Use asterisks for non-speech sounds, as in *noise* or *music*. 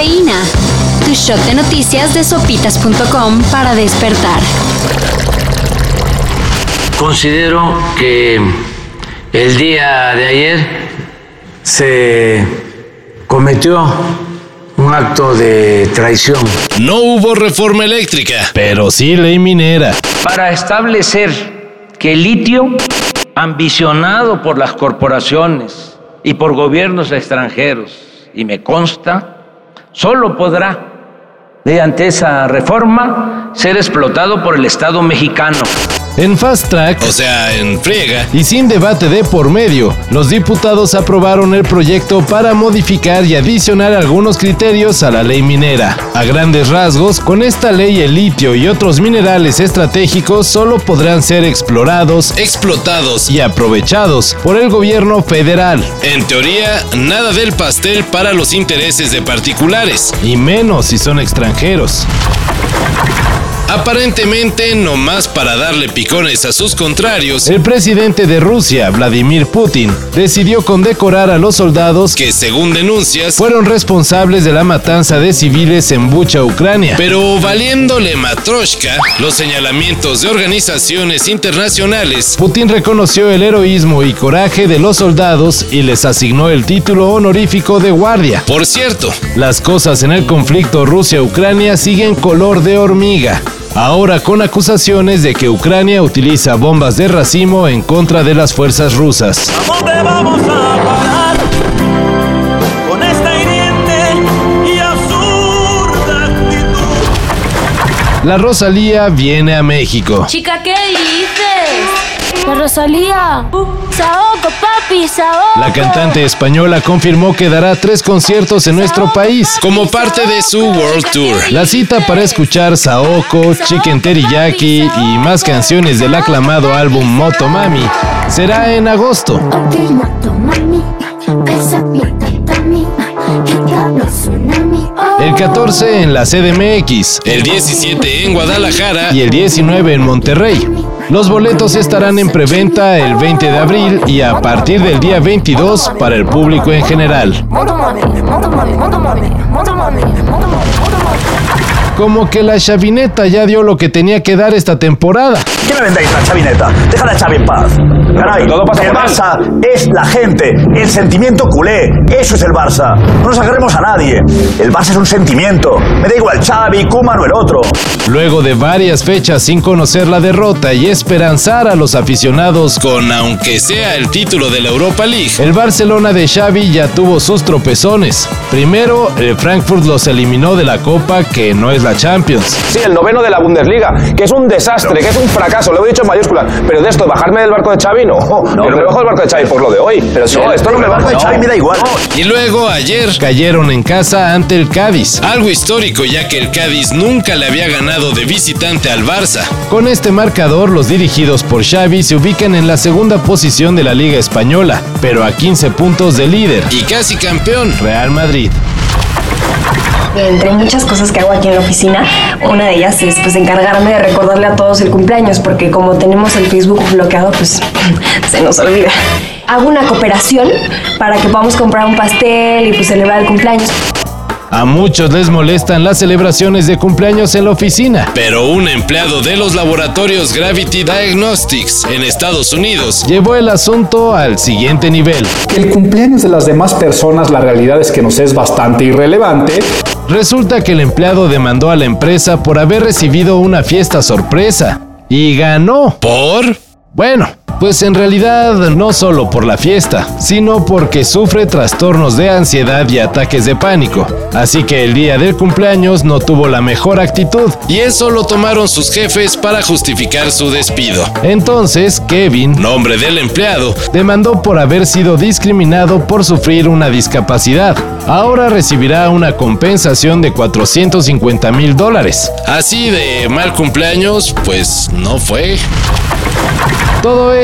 Cafeína. Tu shot de noticias de sopitas.com para despertar. Considero que el día de ayer se cometió un acto de traición. No hubo reforma eléctrica, pero sí ley minera. Para establecer que el litio, ambicionado por las corporaciones y por gobiernos extranjeros, y me consta, solo podrá, mediante esa reforma, ser explotado por el Estado mexicano. En fast track, o sea, en friega, y sin debate de por medio, los diputados aprobaron el proyecto para modificar y adicionar algunos criterios a la ley minera. A grandes rasgos, con esta ley el litio y otros minerales estratégicos solo podrán ser explorados, explotados y aprovechados por el gobierno federal. En teoría, nada del pastel para los intereses de particulares, y menos si son extranjeros. Aparentemente, no más para darle picones a sus contrarios, el presidente de Rusia, Vladimir Putin, decidió condecorar a los soldados que, según denuncias, fueron responsables de la matanza de civiles en Bucha, Ucrania. Pero valiéndole matroshka los señalamientos de organizaciones internacionales, Putin reconoció el heroísmo y coraje de los soldados y les asignó el título honorífico de guardia. Por cierto, las cosas en el conflicto Rusia-Ucrania siguen color de hormiga ahora con acusaciones de que Ucrania utiliza bombas de racimo en contra de las fuerzas rusas. ¿A dónde vamos a parar con esta hiriente y absurda actitud? La Rosalía viene a México. Chica, ¿qué dices? La Rosalía. Saoco, papi, Saoco. La cantante española confirmó que dará tres conciertos en nuestro país como parte de su World Tour. La cita para escuchar Saoko, Chicken Teriyaki y más canciones del aclamado álbum Motomami será en agosto. El 14 en la CDMX, el 17 en Guadalajara y el 19 en Monterrey. Los boletos estarán en preventa el 20 de abril y a partir del día 22 para el público en general. Como que la chavineta ya dio lo que tenía que dar esta temporada. ¿Qué me vendéis la chavineta? Deja la chavi en paz. Caray, Todo pasa el. Barça es la gente, el sentimiento culé. Eso es el Barça. No nos agarremos a nadie. El Barça es un sentimiento. Me da igual Xavi, Koeman o el otro. Luego de varias fechas sin conocer la derrota y esperanzar a los aficionados con aunque sea el título de la Europa League, el Barcelona de Xavi ya tuvo sus tropezones. Primero, el Frankfurt los eliminó de la Copa que no es la Champions. Sí, el noveno de la Bundesliga, que es un desastre, que es un fracaso, lo he dicho en mayúsculas. Pero de esto, bajarme del barco de Xavi, no. No me bajo del barco de Xavi por lo de hoy. Pero no, esto no me baja. de Xavi me da igual. Y luego ayer cayeron en casa ante el Cádiz, algo histórico ya que el Cádiz nunca le había ganado de visitante al Barça. Con este marcador, los dirigidos por Xavi se ubican en la segunda posición de la Liga Española, pero a 15 puntos de líder y casi campeón Real Madrid. Entre muchas cosas que hago aquí en la oficina, una de ellas es pues encargarme de recordarle a todos el cumpleaños, porque como tenemos el Facebook bloqueado, pues *laughs* se nos olvida. Hago una cooperación para que podamos comprar un pastel y pues celebrar el cumpleaños. A muchos les molestan las celebraciones de cumpleaños en la oficina, pero un empleado de los laboratorios Gravity Diagnostics en Estados Unidos llevó el asunto al siguiente nivel. El cumpleaños de las demás personas, la realidad es que nos es bastante irrelevante. Resulta que el empleado demandó a la empresa por haber recibido una fiesta sorpresa y ganó. ¿Por? Bueno, pues en realidad no solo por la fiesta, sino porque sufre trastornos de ansiedad y ataques de pánico. Así que el día del cumpleaños no tuvo la mejor actitud y eso lo tomaron sus jefes para justificar su despido. Entonces, Kevin, nombre del empleado, demandó por haber sido discriminado por sufrir una discapacidad. Ahora recibirá una compensación de 450 mil dólares. Así de mal cumpleaños, pues no fue. Todo